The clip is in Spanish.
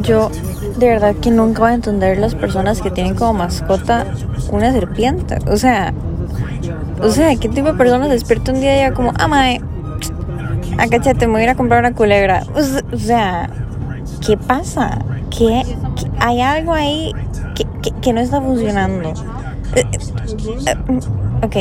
Yo de verdad que nunca voy a entender las personas que tienen como mascota una serpiente. O sea, o sea, ¿qué tipo de persona se despierta un día y ya como, ah, mae, ah, acáchate, me voy a ir a comprar una culebra? Pues, o sea, ¿qué pasa? ¿Qué, hay algo ahí que, que, que no está funcionando? Eh, eh, eh, ok,